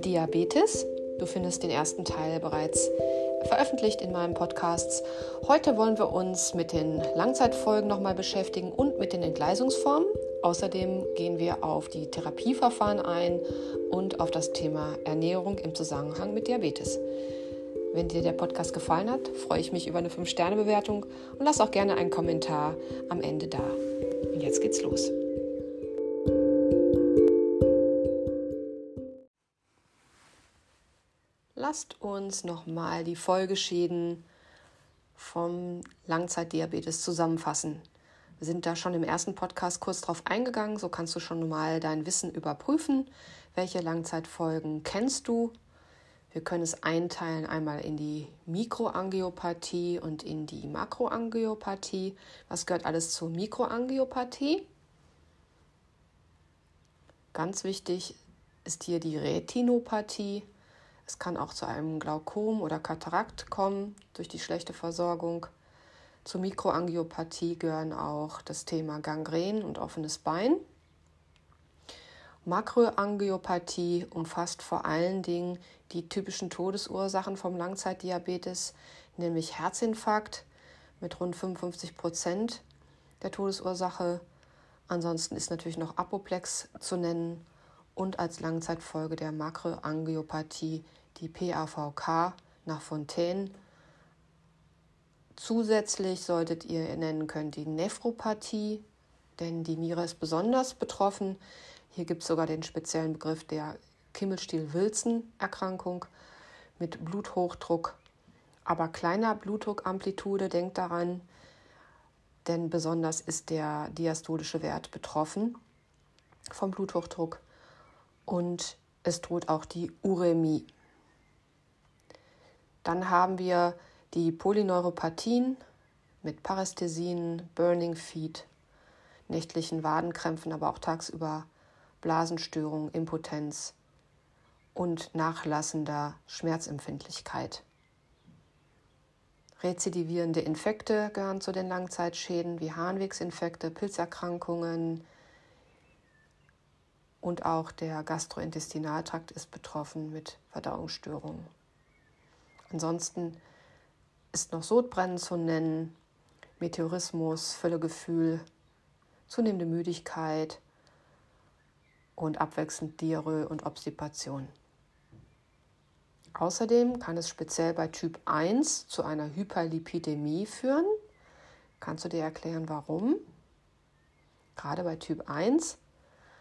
Diabetes. Du findest den ersten Teil bereits veröffentlicht in meinem Podcast. Heute wollen wir uns mit den Langzeitfolgen nochmal beschäftigen und mit den Entgleisungsformen. Außerdem gehen wir auf die Therapieverfahren ein und auf das Thema Ernährung im Zusammenhang mit Diabetes. Wenn dir der Podcast gefallen hat, freue ich mich über eine 5-Sterne-Bewertung und lass auch gerne einen Kommentar am Ende da. Und jetzt geht's los. Lasst uns nochmal die Folgeschäden vom Langzeitdiabetes zusammenfassen. Wir sind da schon im ersten Podcast kurz drauf eingegangen, so kannst du schon mal dein Wissen überprüfen. Welche Langzeitfolgen kennst du wir können es einteilen einmal in die Mikroangiopathie und in die Makroangiopathie. Was gehört alles zur Mikroangiopathie? Ganz wichtig ist hier die Retinopathie. Es kann auch zu einem Glaukom oder Katarakt kommen durch die schlechte Versorgung. Zur Mikroangiopathie gehören auch das Thema Gangren und offenes Bein. Makroangiopathie umfasst vor allen Dingen die typischen Todesursachen vom Langzeitdiabetes, nämlich Herzinfarkt mit rund 55 Prozent der Todesursache. Ansonsten ist natürlich noch Apoplex zu nennen und als Langzeitfolge der Makroangiopathie die PAVK nach Fontaine. Zusätzlich solltet ihr nennen können die Nephropathie, denn die Niere ist besonders betroffen. Hier gibt es sogar den speziellen Begriff der Kimmelstiel-Wilson-Erkrankung mit Bluthochdruck, aber kleiner Blutdruckamplitude. Denkt daran, denn besonders ist der diastolische Wert betroffen vom Bluthochdruck und es droht auch die Uremie. Dann haben wir die Polyneuropathien mit Parästhesien, Burning Feet, nächtlichen Wadenkrämpfen, aber auch tagsüber Blasenstörung, Impotenz und nachlassender Schmerzempfindlichkeit. Rezidivierende Infekte gehören zu den Langzeitschäden wie Harnwegsinfekte, Pilzerkrankungen und auch der Gastrointestinaltrakt ist betroffen mit Verdauungsstörungen. Ansonsten ist noch Sodbrennen zu nennen, Meteorismus, Völlegefühl, zunehmende Müdigkeit, und abwechselnd Diarrhoe und Obstipation. Außerdem kann es speziell bei Typ 1 zu einer Hyperlipidämie führen. Kannst du dir erklären, warum? Gerade bei Typ 1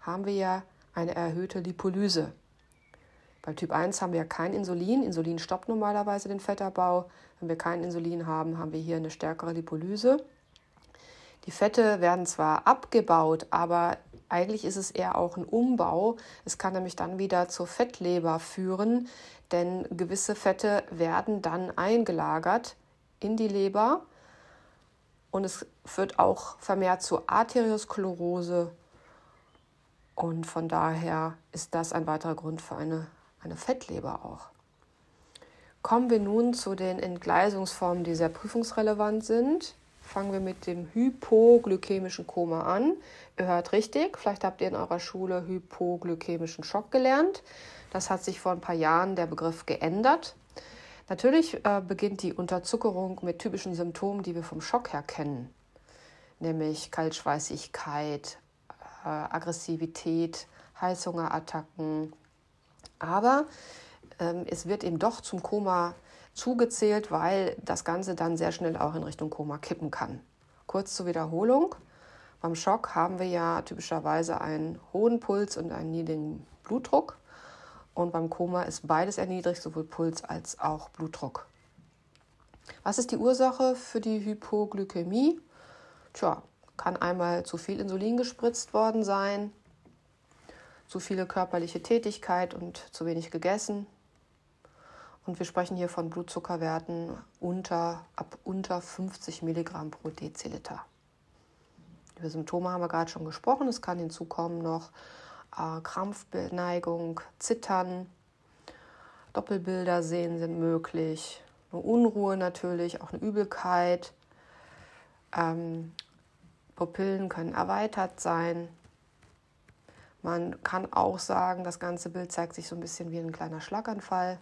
haben wir ja eine erhöhte Lipolyse. Bei Typ 1 haben wir kein Insulin. Insulin stoppt normalerweise den Fettabbau. Wenn wir kein Insulin haben, haben wir hier eine stärkere Lipolyse. Die Fette werden zwar abgebaut, aber eigentlich ist es eher auch ein Umbau. Es kann nämlich dann wieder zur Fettleber führen, denn gewisse Fette werden dann eingelagert in die Leber und es führt auch vermehrt zu Arteriosklerose und von daher ist das ein weiterer Grund für eine, eine Fettleber auch. Kommen wir nun zu den Entgleisungsformen, die sehr prüfungsrelevant sind fangen wir mit dem hypoglykämischen Koma an. Ihr hört richtig, vielleicht habt ihr in eurer Schule hypoglykämischen Schock gelernt. Das hat sich vor ein paar Jahren der Begriff geändert. Natürlich äh, beginnt die Unterzuckerung mit typischen Symptomen, die wir vom Schock her kennen, nämlich Kaltschweißigkeit, äh, Aggressivität, Heißhungerattacken. Aber ähm, es wird eben doch zum Koma zugezählt, weil das Ganze dann sehr schnell auch in Richtung Koma kippen kann. Kurz zur Wiederholung. Beim Schock haben wir ja typischerweise einen hohen Puls und einen niedrigen Blutdruck. Und beim Koma ist beides erniedrigt, sowohl Puls als auch Blutdruck. Was ist die Ursache für die Hypoglykämie? Tja, kann einmal zu viel Insulin gespritzt worden sein, zu viele körperliche Tätigkeit und zu wenig gegessen, und wir sprechen hier von Blutzuckerwerten unter, ab unter 50 Milligramm pro Deziliter. Über Symptome haben wir gerade schon gesprochen. Es kann hinzukommen noch äh, Krampfneigung, Zittern, Doppelbilder sehen sind möglich, eine Unruhe natürlich, auch eine Übelkeit. Ähm, Pupillen können erweitert sein. Man kann auch sagen, das ganze Bild zeigt sich so ein bisschen wie ein kleiner Schlaganfall.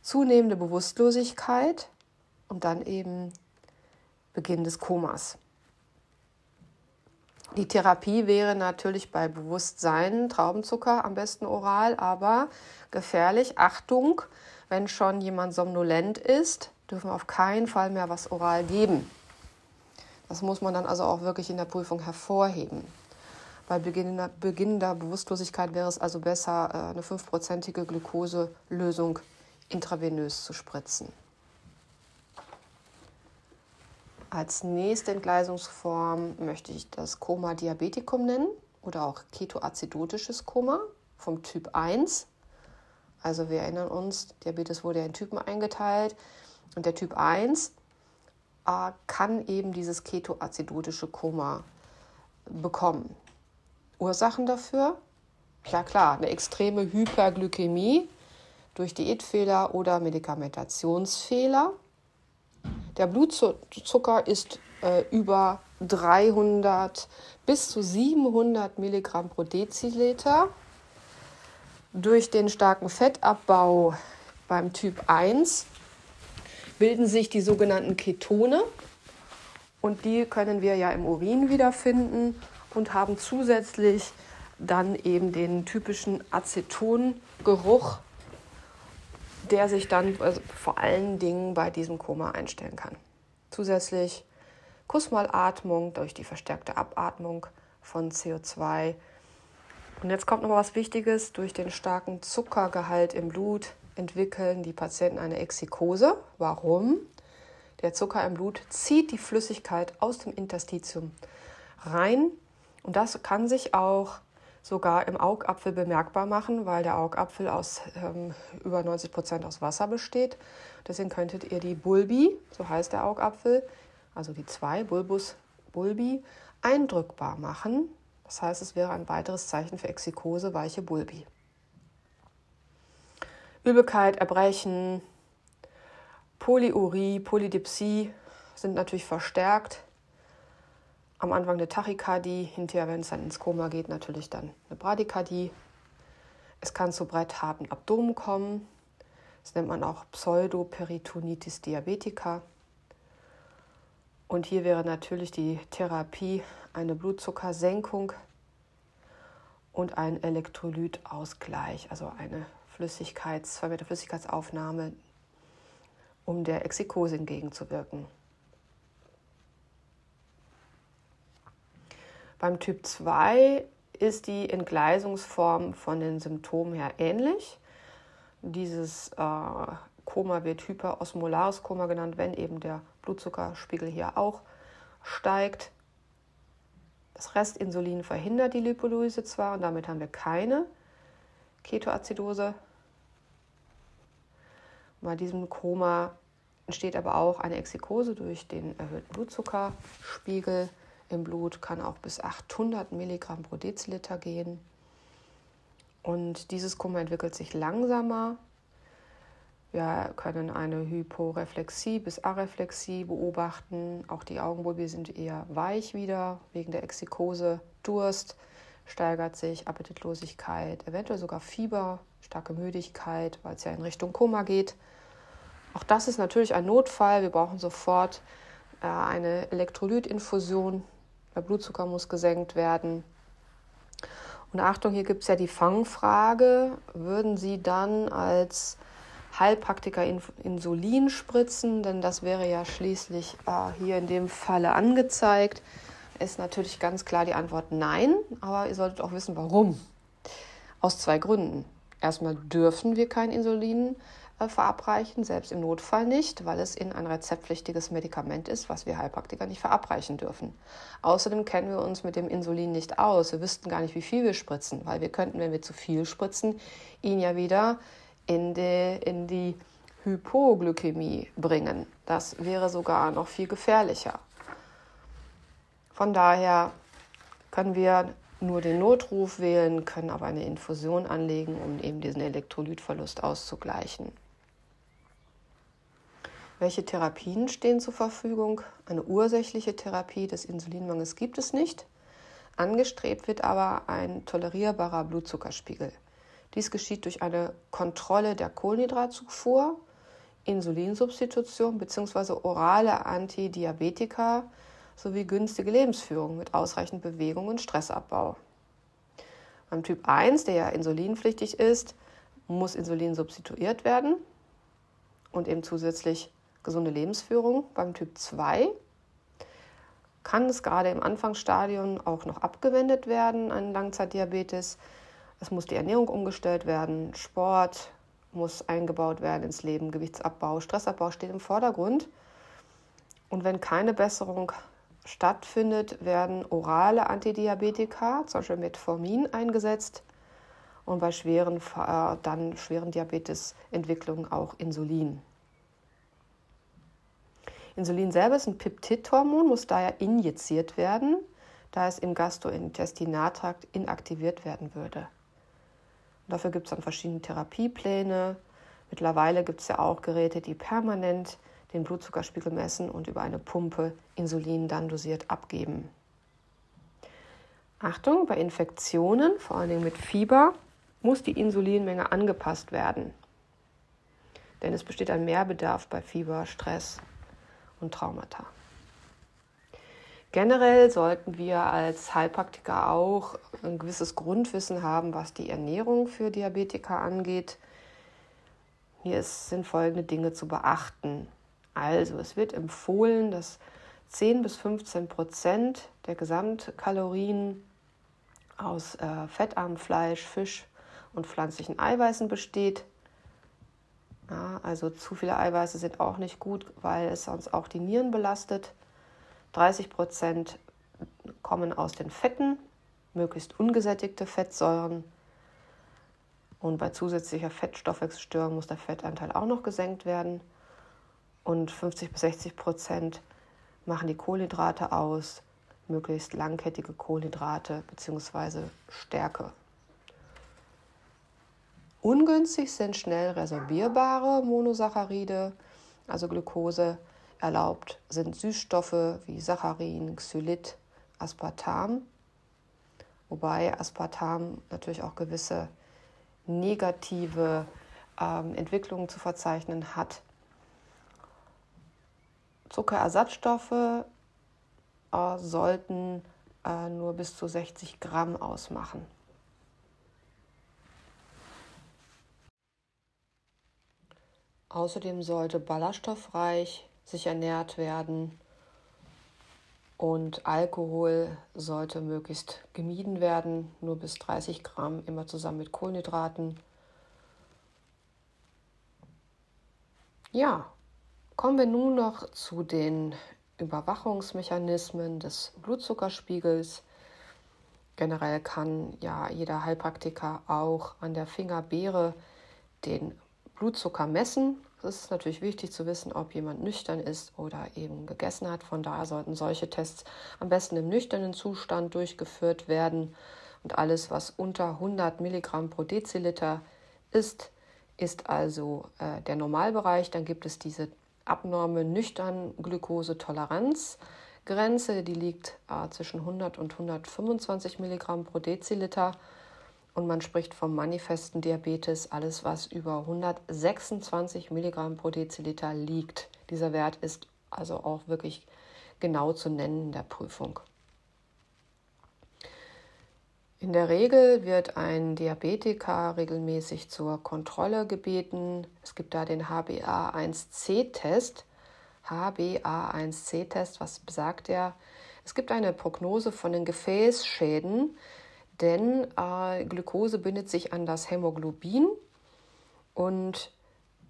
Zunehmende Bewusstlosigkeit und dann eben Beginn des Komas. Die Therapie wäre natürlich bei Bewusstsein Traubenzucker am besten oral, aber gefährlich. Achtung, wenn schon jemand somnolent ist, dürfen wir auf keinen Fall mehr was oral geben. Das muss man dann also auch wirklich in der Prüfung hervorheben. Bei beginnender, beginnender Bewusstlosigkeit wäre es also besser, äh, eine fünfprozentige Glukoselösung intravenös zu spritzen. Als nächste Entgleisungsform möchte ich das Koma Diabeticum nennen oder auch ketoacidotisches Koma vom Typ 1. Also wir erinnern uns, Diabetes wurde ja in Typen eingeteilt und der Typ 1 äh, kann eben dieses ketoacidotische Koma bekommen. Ursachen dafür? Ja klar, eine extreme Hyperglykämie durch Diätfehler oder Medikamentationsfehler der Blutzucker ist äh, über 300 bis zu 700 Milligramm pro Deziliter. Durch den starken Fettabbau beim Typ 1 bilden sich die sogenannten Ketone und die können wir ja im Urin wiederfinden und haben zusätzlich dann eben den typischen Acetongeruch der sich dann also vor allen Dingen bei diesem Koma einstellen kann. Zusätzlich Kussmalatmung durch die verstärkte Abatmung von CO2. Und jetzt kommt noch was Wichtiges. Durch den starken Zuckergehalt im Blut entwickeln die Patienten eine Exikose. Warum? Der Zucker im Blut zieht die Flüssigkeit aus dem Interstitium rein und das kann sich auch sogar im Augapfel bemerkbar machen, weil der Augapfel aus ähm, über 90 Prozent aus Wasser besteht. Deswegen könntet ihr die Bulbi, so heißt der Augapfel, also die zwei Bulbus Bulbi, eindrückbar machen. Das heißt, es wäre ein weiteres Zeichen für Exikose, weiche Bulbi. Übelkeit, Erbrechen, Polyurie, Polydipsie sind natürlich verstärkt am Anfang eine Tachykardie, hinterher, wenn es dann ins Koma geht, natürlich dann eine Bradykardie. Es kann zu breitharten Abdomen kommen. Das nennt man auch Pseudoperitonitis diabetica. Und hier wäre natürlich die Therapie eine Blutzuckersenkung und ein Elektrolytausgleich, also eine Flüssigkeits, vermehrte Flüssigkeitsaufnahme, um der Exikose entgegenzuwirken. Beim Typ 2 ist die Entgleisungsform von den Symptomen her ähnlich. Dieses äh, Koma wird hyperosmolares Koma genannt, wenn eben der Blutzuckerspiegel hier auch steigt. Das Restinsulin verhindert die Lipolyse zwar und damit haben wir keine Ketoazidose. Bei diesem Koma entsteht aber auch eine Exikose durch den erhöhten Blutzuckerspiegel im Blut kann auch bis 800 Milligramm pro Deziliter gehen. Und dieses Koma entwickelt sich langsamer. Wir können eine Hyporeflexie bis Areflexie beobachten. Auch die Augenbulbi sind eher weich wieder wegen der Exikose. Durst steigert sich, Appetitlosigkeit, eventuell sogar Fieber, starke Müdigkeit, weil es ja in Richtung Koma geht. Auch das ist natürlich ein Notfall. Wir brauchen sofort äh, eine Elektrolytinfusion der Blutzucker muss gesenkt werden. Und Achtung, hier gibt es ja die Fangfrage. Würden Sie dann als Heilpraktiker Insulin spritzen? Denn das wäre ja schließlich äh, hier in dem Falle angezeigt. Ist natürlich ganz klar die Antwort nein, aber ihr solltet auch wissen, warum. Aus zwei Gründen. Erstmal dürfen wir kein Insulin verabreichen, selbst im Notfall nicht, weil es in ein rezeptpflichtiges Medikament ist, was wir Heilpraktiker nicht verabreichen dürfen. Außerdem kennen wir uns mit dem Insulin nicht aus. Wir wüssten gar nicht, wie viel wir spritzen, weil wir könnten, wenn wir zu viel spritzen, ihn ja wieder in die, in die Hypoglykämie bringen. Das wäre sogar noch viel gefährlicher. Von daher können wir nur den Notruf wählen, können aber eine Infusion anlegen, um eben diesen Elektrolytverlust auszugleichen. Welche Therapien stehen zur Verfügung? Eine ursächliche Therapie des Insulinmangels gibt es nicht. Angestrebt wird aber ein tolerierbarer Blutzuckerspiegel. Dies geschieht durch eine Kontrolle der Kohlenhydratzufuhr, Insulinsubstitution bzw. orale Antidiabetika sowie günstige Lebensführung mit ausreichend Bewegung und Stressabbau. Beim Typ 1, der ja insulinpflichtig ist, muss Insulin substituiert werden und eben zusätzlich gesunde Lebensführung. Beim Typ 2 kann es gerade im Anfangsstadium auch noch abgewendet werden, ein Langzeitdiabetes. Es muss die Ernährung umgestellt werden, Sport muss eingebaut werden ins Leben, Gewichtsabbau, Stressabbau steht im Vordergrund. Und wenn keine Besserung stattfindet, werden orale Antidiabetika, zum Beispiel Metformin, eingesetzt und bei schweren, äh, dann schweren Diabetesentwicklungen auch Insulin. Insulin selber ist ein Peptidhormon, muss daher injiziert werden, da es im Gastrointestinaltrakt inaktiviert werden würde. Dafür gibt es dann verschiedene Therapiepläne. Mittlerweile gibt es ja auch Geräte, die permanent den Blutzuckerspiegel messen und über eine Pumpe Insulin dann dosiert abgeben. Achtung, bei Infektionen, vor allem mit Fieber, muss die Insulinmenge angepasst werden. Denn es besteht ein Mehrbedarf bei Fieber, Stress und Traumata. Generell sollten wir als Heilpraktiker auch ein gewisses Grundwissen haben, was die Ernährung für Diabetiker angeht. Hier sind folgende Dinge zu beachten. Also, es wird empfohlen, dass 10 bis 15 Prozent der Gesamtkalorien aus äh, fettarmem Fleisch, Fisch und pflanzlichen Eiweißen besteht. Ja, also zu viele Eiweiße sind auch nicht gut, weil es sonst auch die Nieren belastet. 30 Prozent kommen aus den Fetten, möglichst ungesättigte Fettsäuren. Und bei zusätzlicher Fettstoffwechselstörung muss der Fettanteil auch noch gesenkt werden. Und 50 bis 60 Prozent machen die Kohlenhydrate aus, möglichst langkettige Kohlenhydrate bzw. Stärke. Ungünstig sind schnell resorbierbare Monosaccharide, also Glucose. Erlaubt sind Süßstoffe wie Saccharin, Xylit, Aspartam, wobei Aspartam natürlich auch gewisse negative ähm, Entwicklungen zu verzeichnen hat. Zuckerersatzstoffe äh, sollten äh, nur bis zu 60 Gramm ausmachen. Außerdem sollte ballaststoffreich sich ernährt werden und Alkohol sollte möglichst gemieden werden, nur bis 30 Gramm, immer zusammen mit Kohlenhydraten. Ja, kommen wir nun noch zu den Überwachungsmechanismen des Blutzuckerspiegels. Generell kann ja jeder Heilpraktiker auch an der Fingerbeere den Blutzucker messen. Es ist natürlich wichtig zu wissen, ob jemand nüchtern ist oder eben gegessen hat. Von daher sollten solche Tests am besten im nüchternen Zustand durchgeführt werden. Und alles, was unter 100 Milligramm pro Deziliter ist, ist also äh, der Normalbereich. Dann gibt es diese abnorme nüchtern Glukosetoleranzgrenze, die liegt äh, zwischen 100 und 125 Milligramm pro Deziliter und man spricht vom manifesten Diabetes, alles was über 126 Milligramm pro Deziliter liegt. Dieser Wert ist also auch wirklich genau zu nennen in der Prüfung. In der Regel wird ein Diabetiker regelmäßig zur Kontrolle gebeten. Es gibt da den HbA1c-Test. HbA1c-Test, was besagt er? Es gibt eine Prognose von den Gefäßschäden, denn äh, Glucose bindet sich an das Hämoglobin und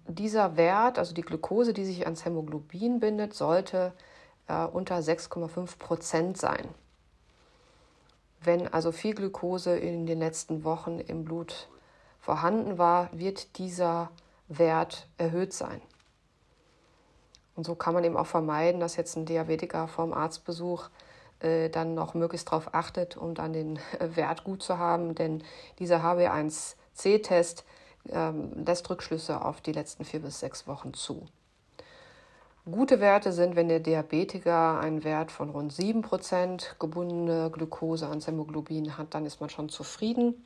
dieser Wert, also die Glucose, die sich ans Hämoglobin bindet, sollte äh, unter 6,5 Prozent sein. Wenn also viel Glucose in den letzten Wochen im Blut vorhanden war, wird dieser Wert erhöht sein. Und so kann man eben auch vermeiden, dass jetzt ein Diabetiker vorm Arztbesuch äh, dann noch möglichst darauf achtet, um dann den Wert gut zu haben. Denn dieser HB1C-Test ähm, lässt Rückschlüsse auf die letzten vier bis sechs Wochen zu. Gute Werte sind, wenn der Diabetiker einen Wert von rund 7% gebundene Glucose ans Hämoglobin hat, dann ist man schon zufrieden.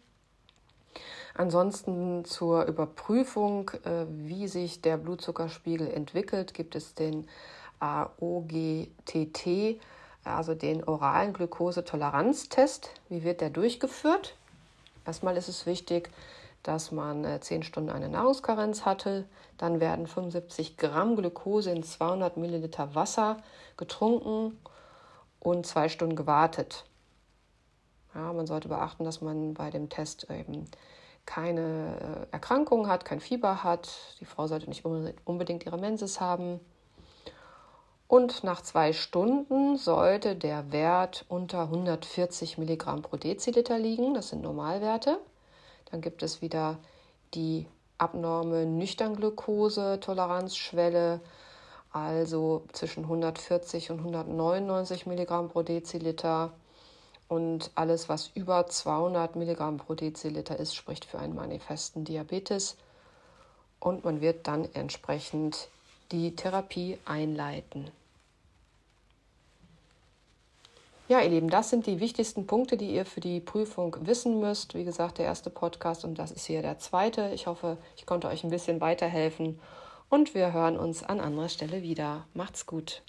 Ansonsten zur Überprüfung, äh, wie sich der Blutzuckerspiegel entwickelt, gibt es den AOGTT, also den oralen Glukosetoleranztest. Wie wird der durchgeführt? Erstmal ist es wichtig, dass man äh, 10 Stunden eine Nahrungskarenz hatte. Dann werden 75 Gramm Glukose in 200 Milliliter Wasser getrunken und zwei Stunden gewartet. Ja, man sollte beachten, dass man bei dem Test eben keine äh, Erkrankung hat, kein Fieber hat. Die Frau sollte nicht unbedingt ihre Menses haben. Und nach zwei Stunden sollte der Wert unter 140 Milligramm pro Deziliter liegen. Das sind Normalwerte. Dann gibt es wieder die abnorme Nüchtern-Glucose-Toleranzschwelle, also zwischen 140 und 199 Milligramm pro Deziliter. Und alles, was über 200 Milligramm pro Deziliter ist, spricht für einen manifesten Diabetes. Und man wird dann entsprechend die Therapie einleiten. Ja, ihr Lieben, das sind die wichtigsten Punkte, die ihr für die Prüfung wissen müsst. Wie gesagt, der erste Podcast und das ist hier der zweite. Ich hoffe, ich konnte euch ein bisschen weiterhelfen und wir hören uns an anderer Stelle wieder. Macht's gut.